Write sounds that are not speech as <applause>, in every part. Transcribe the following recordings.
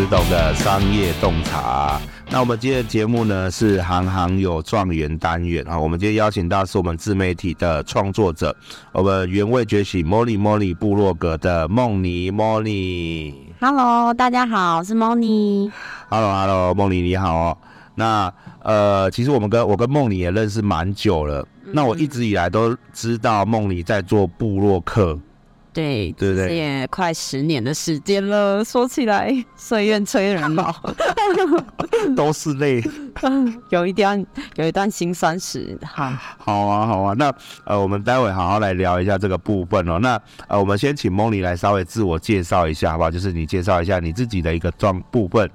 迎回到陈执董的商业洞察。那我们今天的节目呢是行行有状元单元啊。我们今天邀请到是我们自媒体的创作者，我们原味觉醒 Moni Moni 部落格的梦妮 Moni。Hello，大家好，我是 Moni。Hello，Hello，梦妮你好哦。那呃，其实我们跟我跟梦妮也认识蛮久了。嗯、那我一直以来都知道梦妮在做部落客。对，对对，也快十年的时间了。说起来，岁月催人老，<laughs> 都是泪。<laughs> 有一段，有一段辛酸史。哈，好啊，好啊。那呃，我们待会好好来聊一下这个部分哦。那呃，我们先请梦妮来稍微自我介绍一下，好不好？就是你介绍一下你自己的一个状部分。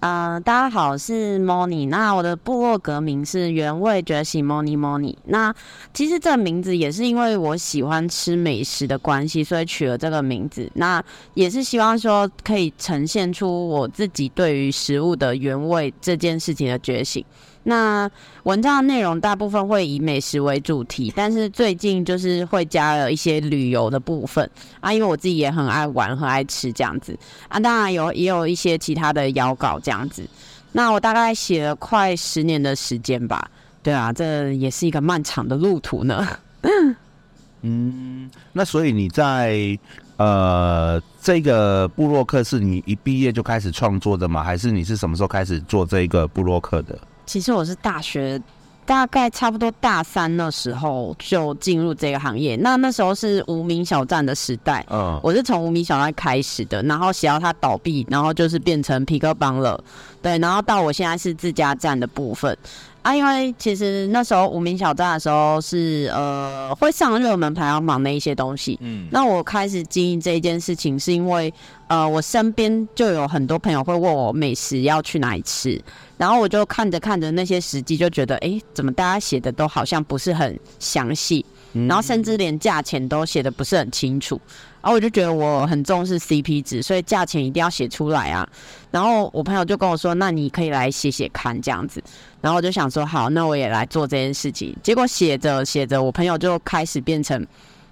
呃，大家好，我是 Moni。那我的部落格名是原味觉醒 Moni Moni。那其实这个名字也是因为我喜欢吃美食的关系，所以取了这个名字。那也是希望说可以呈现出我自己对于食物的原味这件事情的觉醒。那文章的内容大部分会以美食为主题，但是最近就是会加了一些旅游的部分啊，因为我自己也很爱玩，很爱吃这样子啊。当然有也有一些其他的邀稿这样子。那我大概写了快十年的时间吧，对啊，这也是一个漫长的路途呢。<laughs> 嗯，那所以你在呃这个布洛克是你一毕业就开始创作的吗？还是你是什么时候开始做这个布洛克的？其实我是大学大概差不多大三的时候就进入这个行业，那那时候是无名小站的时代，嗯，我是从无名小站开始的，然后写到它倒闭，然后就是变成皮克邦了，对，然后到我现在是自家站的部分。啊，因为其实那时候无名小站的时候是呃会上热门排行榜那一些东西，嗯，那我开始经营这一件事情是因为呃我身边就有很多朋友会问我美食要去哪里吃，然后我就看着看着那些食记就觉得，哎，怎么大家写的都好像不是很详细，然后甚至连价钱都写的不是很清楚。然后我就觉得我很重视 CP 值，所以价钱一定要写出来啊。然后我朋友就跟我说：“那你可以来写写看这样子。”然后我就想说：“好，那我也来做这件事情。”结果写着写着，我朋友就开始变成，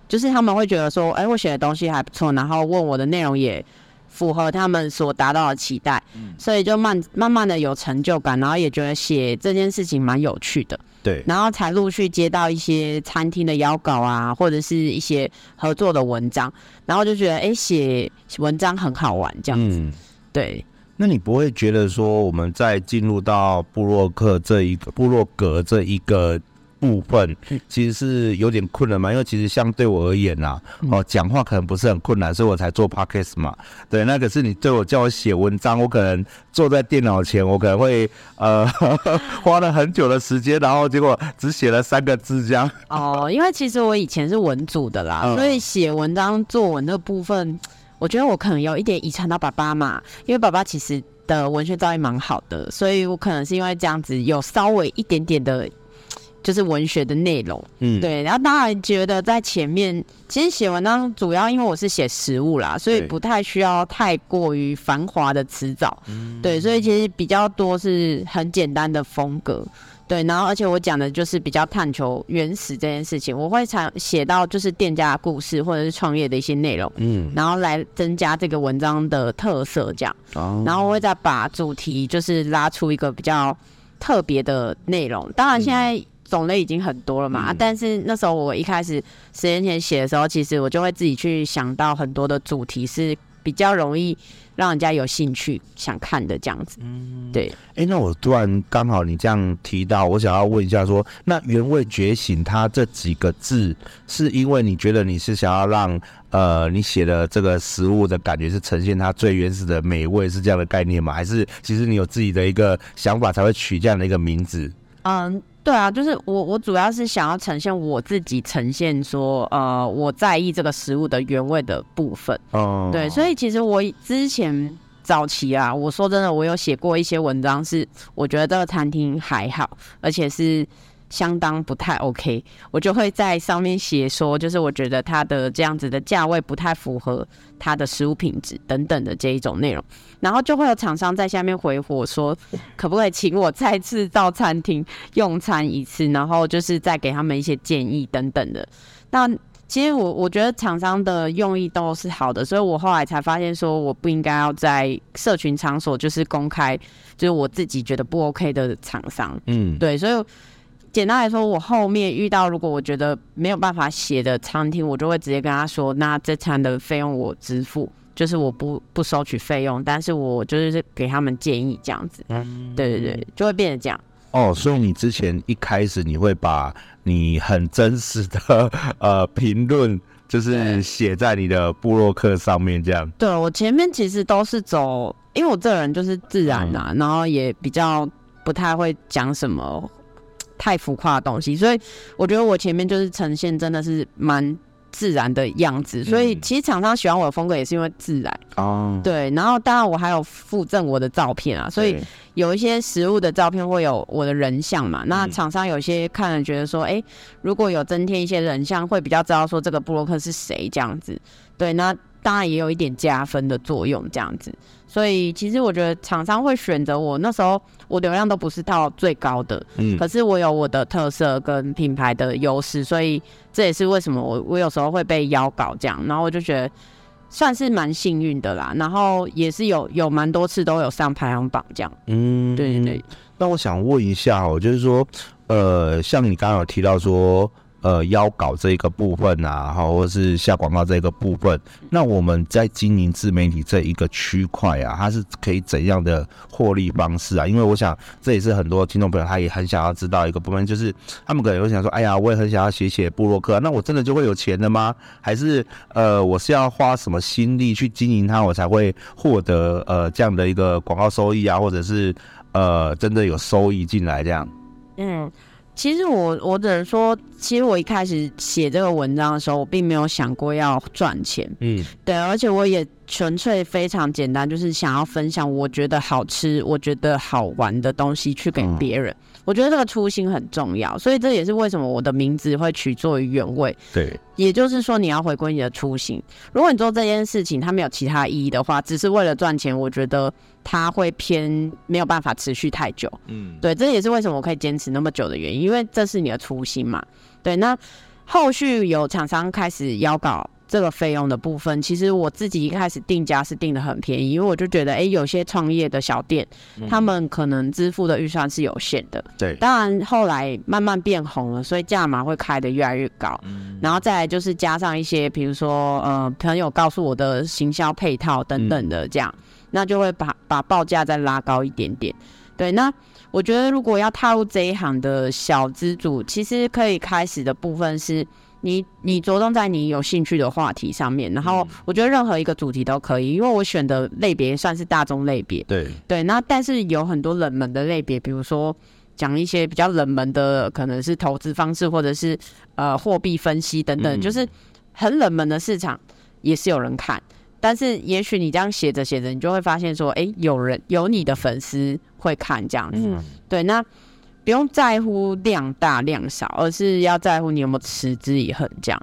就是他们会觉得说：“哎，我写的东西还不错。”然后问我的内容也符合他们所达到的期待，所以就慢慢慢的有成就感，然后也觉得写这件事情蛮有趣的。对，然后才陆续接到一些餐厅的邀稿啊，或者是一些合作的文章，然后就觉得哎，写文章很好玩这样子。嗯、对，那你不会觉得说我们在进入到布洛克这一个布洛格这一个？部分其实是有点困难嘛，因为其实相对我而言呐、啊，哦，讲话可能不是很困难，所以我才做 podcast 嘛。对，那可是你对我叫我写文章，我可能坐在电脑前，我可能会呃 <laughs> 花了很久的时间，然后结果只写了三个字这样。哦，因为其实我以前是文组的啦，嗯、所以写文章作文的部分，我觉得我可能有一点遗传到爸爸嘛，因为爸爸其实的文学造诣蛮好的，所以我可能是因为这样子有稍微一点点的。就是文学的内容，嗯，对，然后当然觉得在前面，其实写文章主要因为我是写食物啦，所以不太需要太过于繁华的词藻，嗯，对，所以其实比较多是很简单的风格，对，然后而且我讲的就是比较探求原始这件事情，我会常写到就是店家的故事或者是创业的一些内容，嗯，然后来增加这个文章的特色，这样，哦，然后我会再把主题就是拉出一个比较特别的内容，当然现在。嗯种类已经很多了嘛，嗯、但是那时候我一开始十年前写的时候，其实我就会自己去想到很多的主题是比较容易让人家有兴趣想看的这样子。嗯，对。哎、欸，那我突然刚好你这样提到，我想要问一下说，说那原味觉醒它这几个字，是因为你觉得你是想要让呃你写的这个食物的感觉是呈现它最原始的美味，是这样的概念吗？还是其实你有自己的一个想法才会取这样的一个名字？嗯。对啊，就是我，我主要是想要呈现我自己，呈现说，呃，我在意这个食物的原味的部分。哦，对，所以其实我之前早期啊，我说真的，我有写过一些文章，是我觉得这个餐厅还好，而且是。相当不太 OK，我就会在上面写说，就是我觉得它的这样子的价位不太符合它的食物品质等等的这一种内容，然后就会有厂商在下面回火说，可不可以请我再次到餐厅用餐一次，然后就是再给他们一些建议等等的。那其实我我觉得厂商的用意都是好的，所以我后来才发现说我不应该要在社群场所就是公开，就是我自己觉得不 OK 的厂商。嗯，对，所以简单来说，我后面遇到如果我觉得没有办法写的餐厅，我就会直接跟他说，那这餐的费用我支付，就是我不不收取费用，但是我就是给他们建议这样子。嗯，对对对，就会变成这样。哦，所以你之前一开始你会把你很真实的呃评论，就是写在你的部落客上面，这样。对，我前面其实都是走，因为我这个人就是自然呐、啊，嗯、然后也比较不太会讲什么太浮夸的东西，所以我觉得我前面就是呈现真的是蛮。自然的样子，所以其实厂商喜欢我的风格也是因为自然哦。嗯、对，然后当然我还有附赠我的照片啊，所以有一些实物的照片会有我的人像嘛。那厂商有些看了觉得说，哎、欸，如果有增添一些人像，会比较知道说这个布洛克是谁这样子。对，那当然也有一点加分的作用这样子。所以其实我觉得厂商会选择我，那时候我流量都不是到最高的，嗯，可是我有我的特色跟品牌的优势，所以这也是为什么我我有时候会被邀稿这样，然后我就觉得算是蛮幸运的啦，然后也是有有蛮多次都有上排行榜这样，嗯，对对对。那我想问一下哦，就是说，呃，像你刚刚有提到说。呃，邀稿这一个部分啊，哈，或者是下广告这一个部分，那我们在经营自媒体这一个区块啊，它是可以怎样的获利方式啊？因为我想这也是很多听众朋友他也很想要知道一个部分，就是他们可能会想说，哎呀，我也很想要写写部落客，那我真的就会有钱的吗？还是呃，我是要花什么心力去经营它，我才会获得呃这样的一个广告收益啊，或者是呃真的有收益进来这样？嗯。其实我我只能说，其实我一开始写这个文章的时候，我并没有想过要赚钱。嗯，对，而且我也纯粹非常简单，就是想要分享我觉得好吃、我觉得好玩的东西去给别人。嗯我觉得这个初心很重要，所以这也是为什么我的名字会取作于原味。对，也就是说你要回归你的初心。如果你做这件事情它没有其他意义的话，只是为了赚钱，我觉得它会偏没有办法持续太久。嗯，对，这也是为什么我可以坚持那么久的原因，因为这是你的初心嘛。对，那后续有厂商开始邀稿。这个费用的部分，其实我自己一开始定价是定得很便宜，因为我就觉得，哎，有些创业的小店，嗯、他们可能支付的预算是有限的。对，当然后来慢慢变红了，所以价码会开得越来越高。嗯、然后再来就是加上一些，比如说，呃，朋友告诉我的行销配套等等的，这样，嗯、那就会把把报价再拉高一点点。对，那我觉得如果要踏入这一行的小资主，其实可以开始的部分是。你你着重在你有兴趣的话题上面，然后我觉得任何一个主题都可以，因为我选的类别算是大众类别。对对，那但是有很多冷门的类别，比如说讲一些比较冷门的，可能是投资方式，或者是呃货币分析等等，嗯、就是很冷门的市场也是有人看。但是也许你这样写着写着，你就会发现说，哎、欸，有人有你的粉丝会看这样子。嗯、对，那。不用在乎量大量少，而是要在乎你有没有持之以恒这样。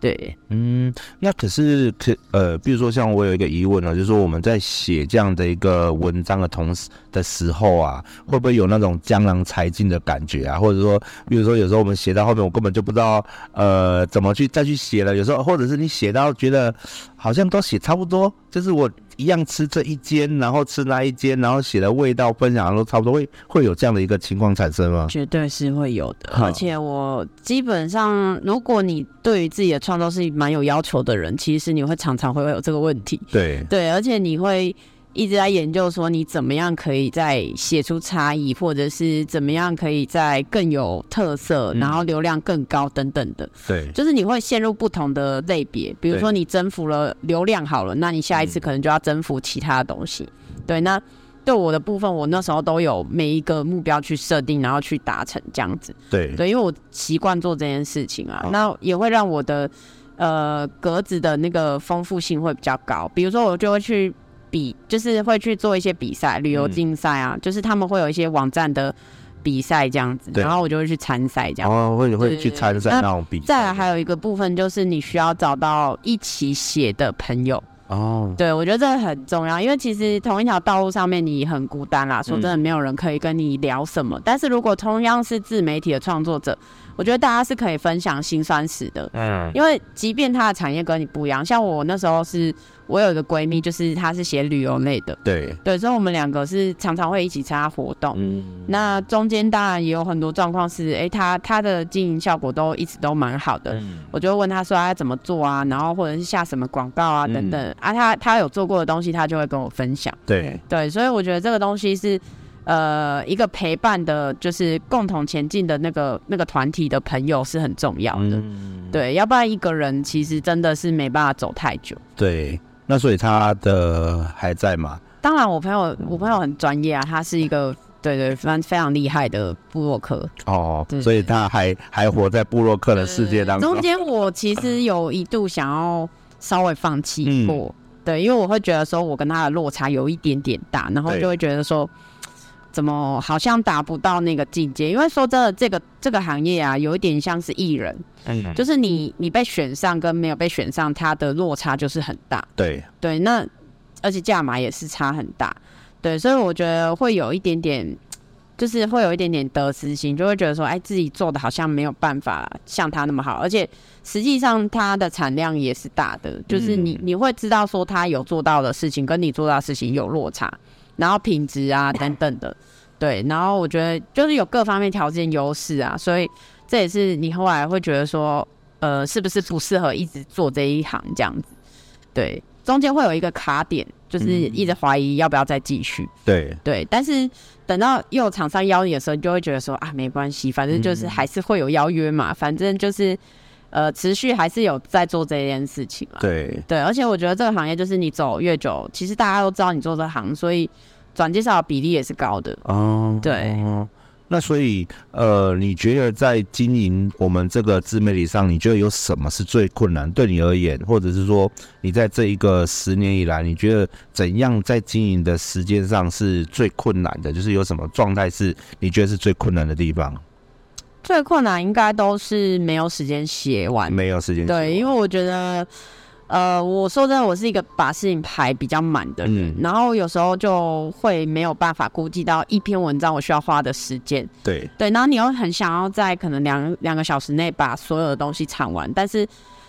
对，嗯，那可是可呃，比如说像我有一个疑问呢，就是说我们在写这样的一个文章的同时的时候啊，会不会有那种江郎才尽的感觉啊？或者说，比如说有时候我们写到后面，我根本就不知道呃怎么去再去写了。有时候或者是你写到觉得好像都写差不多，就是我一样吃这一间，然后吃那一间，然后写的味道分享都差不多，会会有这样的一个情况产生吗？绝对是会有的，而且我基本上，如果你对于自己的创作是蛮有要求的人，其实你会常常会有这个问题。对对，而且你会一直在研究说你怎么样可以再写出差异，或者是怎么样可以再更有特色，然后流量更高等等的。对，就是你会陷入不同的类别，比如说你征服了流量好了，那你下一次可能就要征服其他的东西。对，那。对我的部分，我那时候都有每一个目标去设定，然后去达成这样子。对对，因为我习惯做这件事情啊，哦、那也会让我的呃格子的那个丰富性会比较高。比如说，我就会去比，就是会去做一些比赛，旅游竞赛啊，嗯、就是他们会有一些网站的比赛这样子，然后我就会去参赛这样。哦，会会去参赛那种比赛。再来还有一个部分就是你需要找到一起写的朋友。哦，对，我觉得这个很重要，因为其实同一条道路上面你很孤单啦，说真的，没有人可以跟你聊什么。嗯、但是如果同样是自媒体的创作者，我觉得大家是可以分享辛酸史的。嗯，因为即便他的产业跟你不一样，像我那时候是。我有一个闺蜜，就是她是写旅游类的，对对，所以我们两个是常常会一起参加活动。嗯，那中间当然也有很多状况是，哎、欸，她她的经营效果都一直都蛮好的。嗯，我就问她说她怎么做啊，然后或者是下什么广告啊等等、嗯、啊，她她有做过的东西，她就会跟我分享。对对，所以我觉得这个东西是呃一个陪伴的，就是共同前进的那个那个团体的朋友是很重要的。嗯，对，要不然一个人其实真的是没办法走太久。对。那所以他的还在吗？当然，我朋友我朋友很专业啊，他是一个对对非常非常厉害的部落客哦，所以他还还活在部落客的世界当中。中间我其实有一度想要稍微放弃过，嗯、对，因为我会觉得说我跟他的落差有一点点大，然后就会觉得说。怎么好像达不到那个境界？因为说真的，这个这个行业啊，有一点像是艺人，嗯，就是你你被选上跟没有被选上，它的落差就是很大。对对，那而且价码也是差很大。对，所以我觉得会有一点点，就是会有一点点得失心，就会觉得说，哎，自己做的好像没有办法像他那么好，而且实际上他的产量也是大的，就是你你会知道说他有做到的事情跟你做到的事情有落差。然后品质啊等等的，对，然后我觉得就是有各方面条件优势啊，所以这也是你后来会觉得说，呃，是不是不适合一直做这一行这样子？对，中间会有一个卡点，就是一直怀疑要不要再继续。对对，但是等到又有厂商邀你的时候，你就会觉得说啊，没关系，反正就是还是会有邀约嘛，反正就是呃，持续还是有在做这件事情嘛。对对，而且我觉得这个行业就是你走越久，其实大家都知道你做这行，所以。转介绍的比例也是高的哦，对。那所以，呃，你觉得在经营我们这个自媒体上，你觉得有什么是最困难？对你而言，或者是说，你在这一个十年以来，你觉得怎样在经营的时间上是最困难的？就是有什么状态是你觉得是最困难的地方？最困难应该都是没有时间写完，没有时间写。对，因为我觉得。呃，我说真的，我是一个把事情排比较满的人，嗯、然后有时候就会没有办法估计到一篇文章我需要花的时间。对对，然后你又很想要在可能两两个小时内把所有的东西产完，但是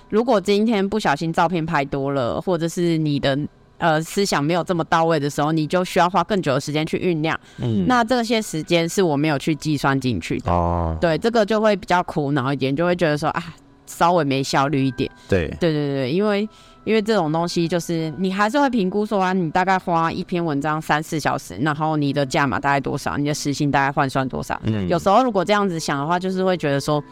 如果今天不小心照片拍多了，或者是你的呃思想没有这么到位的时候，你就需要花更久的时间去酝酿。嗯，那这些时间是我没有去计算进去的。哦，对，这个就会比较苦恼一点，就会觉得说啊。稍微没效率一点，对对对对，因为因为这种东西就是你还是会评估说啊，你大概花一篇文章三四小时，然后你的价码大概多少，你的时薪大概换算多少？嗯，有时候如果这样子想的话，就是会觉得说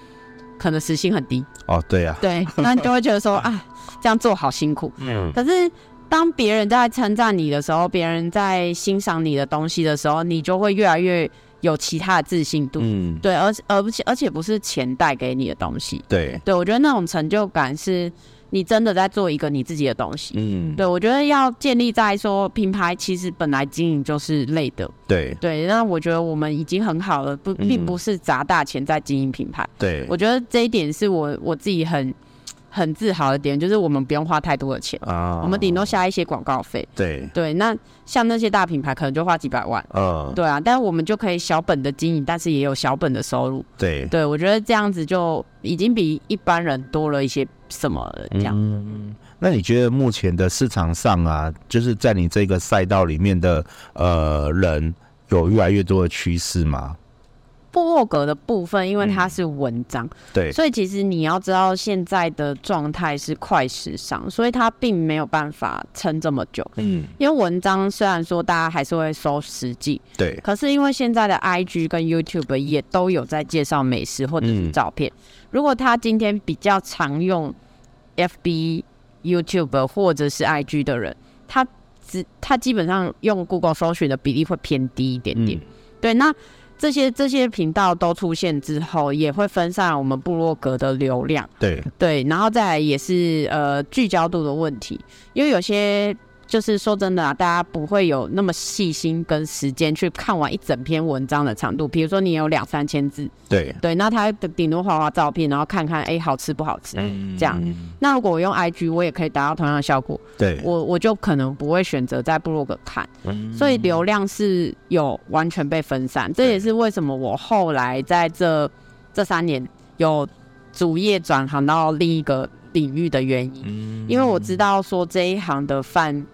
可能时薪很低哦，对呀、啊，对，那你就会觉得说啊，这样做好辛苦。嗯，可是当别人在称赞你的时候，别人在欣赏你的东西的时候，你就会越来越。有其他的自信度，嗯，对，而而且而且不是钱带给你的东西，对，对我觉得那种成就感是你真的在做一个你自己的东西，嗯，对我觉得要建立在说品牌其实本来经营就是累的，对。对，那我觉得我们已经很好了，不，并不是砸大钱在经营品牌，对。我觉得这一点是我我自己很。很自豪的点就是我们不用花太多的钱啊，我们顶多下一些广告费。对对，那像那些大品牌可能就花几百万。嗯，对啊，但是我们就可以小本的经营，但是也有小本的收入。对对，我觉得这样子就已经比一般人多了一些什么了。这样。嗯，那你觉得目前的市场上啊，就是在你这个赛道里面的呃人有越来越多的趋势吗？部落格的部分，因为它是文章，嗯、对，所以其实你要知道现在的状态是快时尚，所以它并没有办法撑这么久。嗯，因为文章虽然说大家还是会搜实际，对，可是因为现在的 IG 跟 YouTube 也都有在介绍美食或者是照片，嗯、如果他今天比较常用 FB、YouTube 或者是 IG 的人，他只他基本上用 Google 搜寻的比例会偏低一点点。嗯、对，那。这些这些频道都出现之后，也会分散我们部落格的流量。对对，然后再来也是呃聚焦度的问题，因为有些就是说真的啊，大家不会有那么细心跟时间去看完一整篇文章的长度。比如说你有两三千字，对对，那他顶多画画照片，然后看看哎、欸、好吃不好吃，嗯、这样。那如果我用 IG，我也可以达到同样的效果。对，我我就可能不会选择在部落格看，嗯、所以流量是有完全被分散。这也是为什么我后来在这这三年有主业转行到另一个领域的原因，嗯、因为我知道说这一行的饭。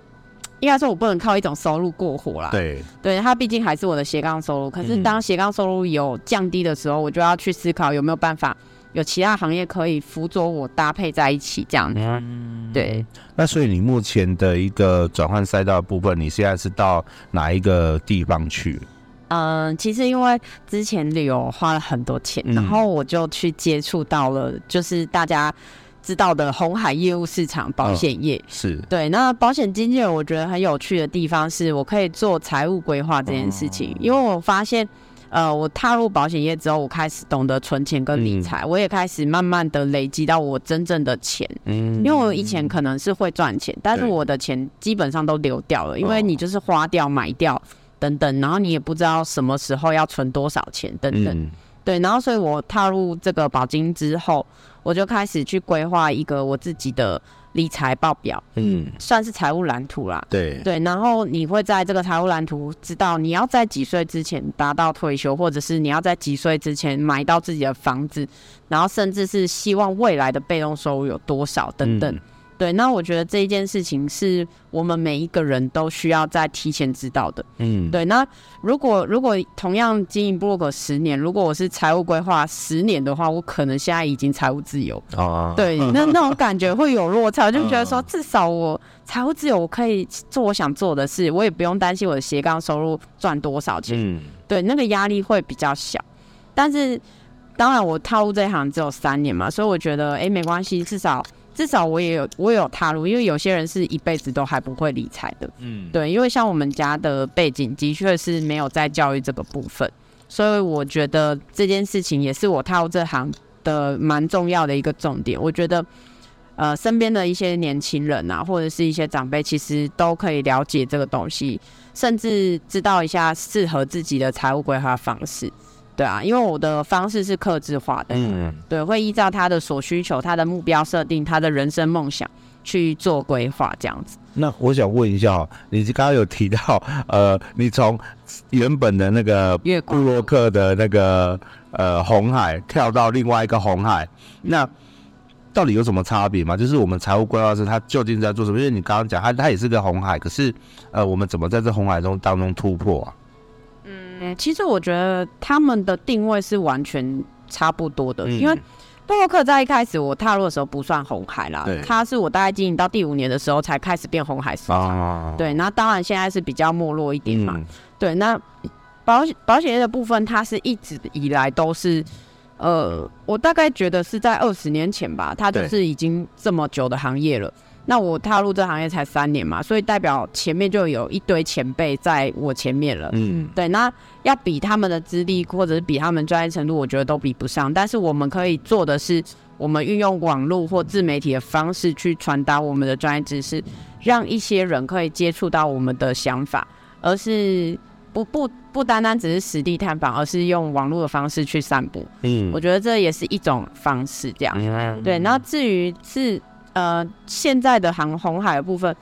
应该说，我不能靠一种收入过活啦。对，对，它毕竟还是我的斜杠收入。可是当斜杠收入有降低的时候，我就要去思考有没有办法有其他行业可以辅佐我搭配在一起这样子。嗯，对。那所以你目前的一个转换赛道的部分，你现在是到哪一个地方去？嗯，其实因为之前旅游花了很多钱，然后我就去接触到了，就是大家。知道的红海业务市场，保险业、哦、是对。那保险经纪人，我觉得很有趣的地方是，我可以做财务规划这件事情。哦、因为我发现，呃，我踏入保险业之后，我开始懂得存钱跟理财，嗯、我也开始慢慢的累积到我真正的钱。嗯，因为我以前可能是会赚钱，但是我的钱基本上都流掉了，因为你就是花掉、买掉等等，然后你也不知道什么时候要存多少钱等等。嗯、对，然后所以我踏入这个保金之后。我就开始去规划一个我自己的理财报表，嗯，算是财务蓝图啦。对对，然后你会在这个财务蓝图知道你要在几岁之前达到退休，或者是你要在几岁之前买到自己的房子，然后甚至是希望未来的被动收入有多少等等。嗯对，那我觉得这一件事情是我们每一个人都需要在提前知道的。嗯，对。那如果如果同样经营部落格十年，如果我是财务规划十年的话，我可能现在已经财务自由。哦，对，那那种感觉会有落差，就觉得说至少我财务自由，我可以做我想做的事，我也不用担心我的斜杠收入赚多少钱。嗯，对，那个压力会比较小。但是当然，我踏入这一行只有三年嘛，所以我觉得哎，没关系，至少。至少我也有，我也有踏入，因为有些人是一辈子都还不会理财的，嗯，对，因为像我们家的背景的确是没有在教育这个部分，所以我觉得这件事情也是我踏入这行的蛮重要的一个重点。我觉得，呃，身边的一些年轻人啊，或者是一些长辈，其实都可以了解这个东西，甚至知道一下适合自己的财务规划方式。对啊，因为我的方式是克制化的，嗯，对，会依照他的所需求、他的目标设定、他的人生梦想去做规划，这样子。那我想问一下，你刚刚有提到，呃，你从原本的那个布洛克的那个呃红海跳到另外一个红海，那到底有什么差别吗？就是我们财务规划师他究竟在做什么？因为你刚刚讲他他也是个红海，可是呃，我们怎么在这红海中当中突破啊？嗯，其实我觉得他们的定位是完全差不多的，嗯、因为布洛克在一开始我踏入的时候不算红海啦，对。他是我大概经营到第五年的时候才开始变红海市场，啊、对，那当然现在是比较没落一点嘛，嗯、对，那保险保险业的部分，它是一直以来都是，呃，我大概觉得是在二十年前吧，它就是已经这么久的行业了。那我踏入这行业才三年嘛，所以代表前面就有一堆前辈在我前面了。嗯，对，那要比他们的资历或者是比他们专业程度，我觉得都比不上。但是我们可以做的是，我们运用网络或自媒体的方式去传达我们的专业知识，让一些人可以接触到我们的想法，而是不不不单单只是实地探访，而是用网络的方式去散步。嗯，我觉得这也是一种方式，这样。对，那至于是。呃，现在的航红海的部分，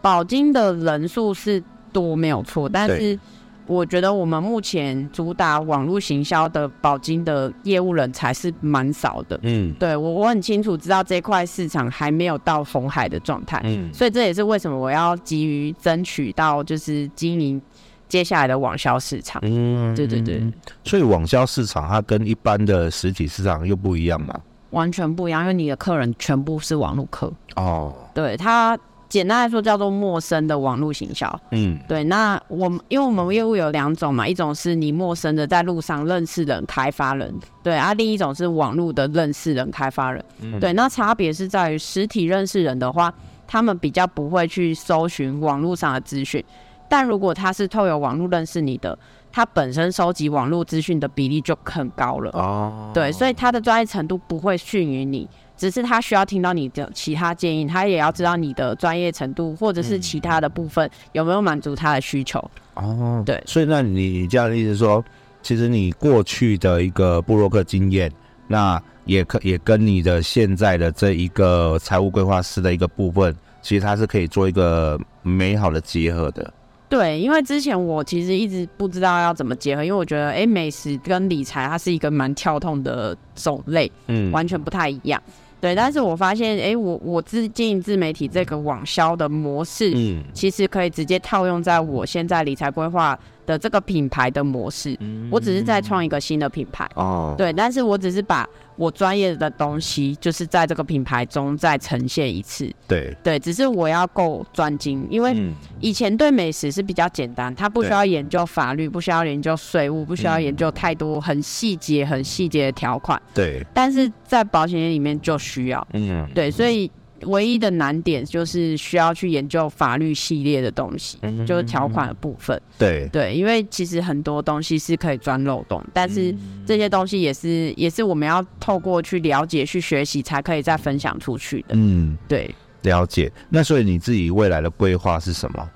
保金的人数是多没有错，但是我觉得我们目前主打网络行销的保金的业务人才是蛮少的。嗯，对我我很清楚知道这块市场还没有到红海的状态。嗯，所以这也是为什么我要急于争取到就是经营接下来的网销市场。嗯，对对对。所以网销市场它跟一般的实体市场又不一样嘛？完全不一样，因为你的客人全部是网络客哦。对，它简单来说叫做陌生的网络行销。嗯，对。那我们因为我们业务有两种嘛，一种是你陌生的在路上认识人开发人，对啊，另一种是网络的认识人开发人。嗯，对。那差别是在于实体认识人的话，他们比较不会去搜寻网络上的资讯，但如果他是透过网络认识你的。他本身收集网络资讯的比例就很高了哦，对，所以他的专业程度不会逊于你，只是他需要听到你的其他建议，他也要知道你的专业程度或者是其他的部分有没有满足他的需求。哦，对，所以那你这样的意思说，其实你过去的一个布洛克经验，那也可也跟你的现在的这一个财务规划师的一个部分，其实它是可以做一个美好的结合的。对，因为之前我其实一直不知道要怎么结合，因为我觉得，哎，美食跟理财它是一个蛮跳痛的种类，嗯，完全不太一样。对，但是我发现，哎，我我自经营自媒体这个网销的模式，嗯，其实可以直接套用在我现在理财规划的这个品牌的模式。嗯，我只是在创一个新的品牌哦，对，但是我只是把。我专业的东西就是在这个品牌中再呈现一次。对对，只是我要够专精，因为以前对美食是比较简单，它不需要研究法律，不需要研究税务，不需要研究太多很细节、很细节的条款。对，但是在保险业里面就需要。嗯，对，所以。唯一的难点就是需要去研究法律系列的东西，就是条款的部分。对对，因为其实很多东西是可以钻漏洞，但是这些东西也是也是我们要透过去了解、去学习，才可以再分享出去的。嗯，对，了解。那所以你自己未来的规划是什么？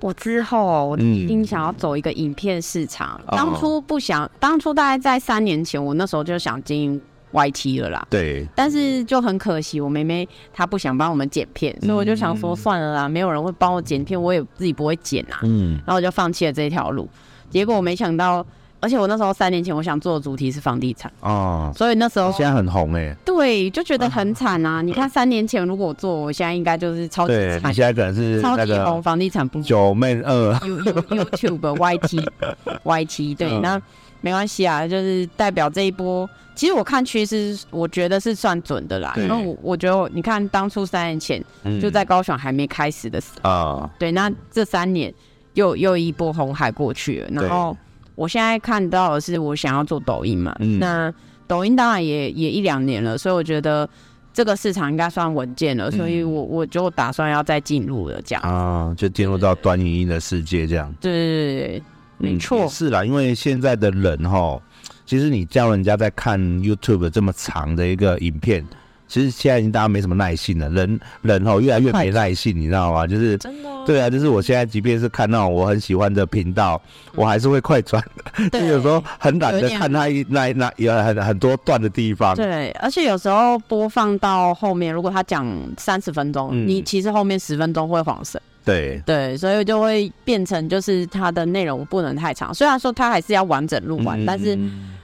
我之后我一定想要走一个影片市场。当初不想，当初大概在三年前，我那时候就想经营。YT 了啦，对，但是就很可惜，我妹妹她不想帮我们剪片，所以我就想说算了啦，没有人会帮我剪片，我也自己不会剪啊，嗯，然后我就放弃了这条路。结果我没想到，而且我那时候三年前我想做的主题是房地产。哦，所以那时候现在很红哎，对，就觉得很惨啊。你看三年前如果我做，我现在应该就是超级惨，你现在可能是超级红房地产不九妹二。YouTube YT YT 对那。没关系啊，就是代表这一波。其实我看趋势，我觉得是算准的啦。因为我我觉得，你看当初三年前就在高雄还没开始的时候，嗯、对，那这三年又又一波红海过去了。然后我现在看到的是，我想要做抖音嘛。嗯、那抖音当然也也一两年了，所以我觉得这个市场应该算稳健了。所以我我就打算要再进入了，这样啊，就进入到短影音的世界这样。对对对。没错、嗯，是啦，因为现在的人哈，其实你叫人家在看 YouTube 这么长的一个影片，其实现在已经大家没什么耐心了，人人哦越来越没耐心，你知道吗？就是真的，对啊，就是我现在即便是看到我很喜欢的频道，我还是会快转，<laughs> 就有时候很懒得看他一那那有很很多段的地方。对，而且有时候播放到后面，如果他讲三十分钟，嗯、你其实后面十分钟会晃神。对对，所以就会变成就是它的内容不能太长，虽然说它还是要完整录完，嗯、但是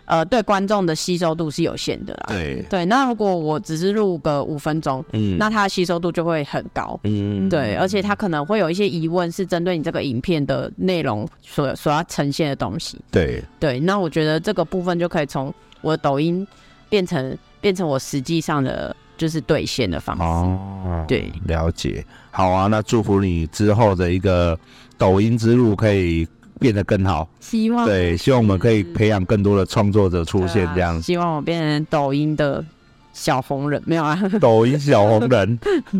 呃，对观众的吸收度是有限的啦。对对，那如果我只是录个五分钟，嗯，那它的吸收度就会很高。嗯，对，而且它可能会有一些疑问，是针对你这个影片的内容所所要呈现的东西。对对，那我觉得这个部分就可以从我的抖音变成变成我实际上的。就是兑现的方式。哦，对，了解，好啊，那祝福你之后的一个抖音之路可以变得更好，希望。对，希望我们可以培养更多的创作者出现，这样、啊，希望我变成抖音的小红人，没有啊，抖音小红人，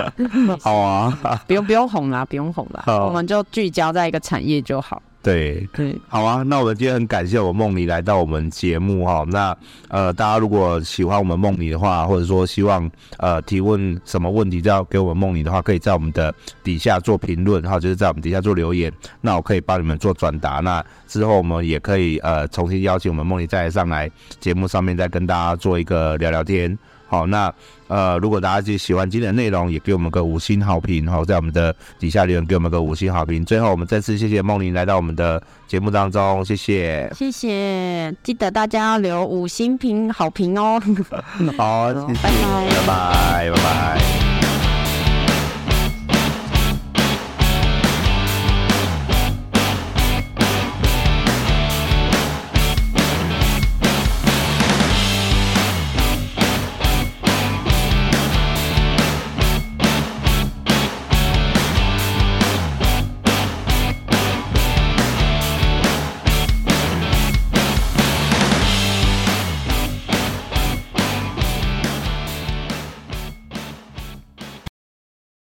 <laughs> 好啊，不用不用红啦，不用红啦，我们就聚焦在一个产业就好。对，对，好啊，那我们今天很感谢我梦里来到我们节目哈。那呃，大家如果喜欢我们梦里的话，或者说希望呃提问什么问题，就要给我们梦里的话，可以在我们的底下做评论哈，就是在我们底下做留言，那我可以帮你们做转达。那之后我们也可以呃重新邀请我们梦里再上来节目上面，再跟大家做一个聊聊天。好，那呃，如果大家就喜欢今天的内容，也给我们个五星好评，然后在我们的底下留言给我们个五星好评。最后，我们再次谢谢梦玲来到我们的节目当中，谢谢，谢谢，记得大家要留五星评好评哦。<laughs> 好，谢谢，拜拜，拜拜，拜拜。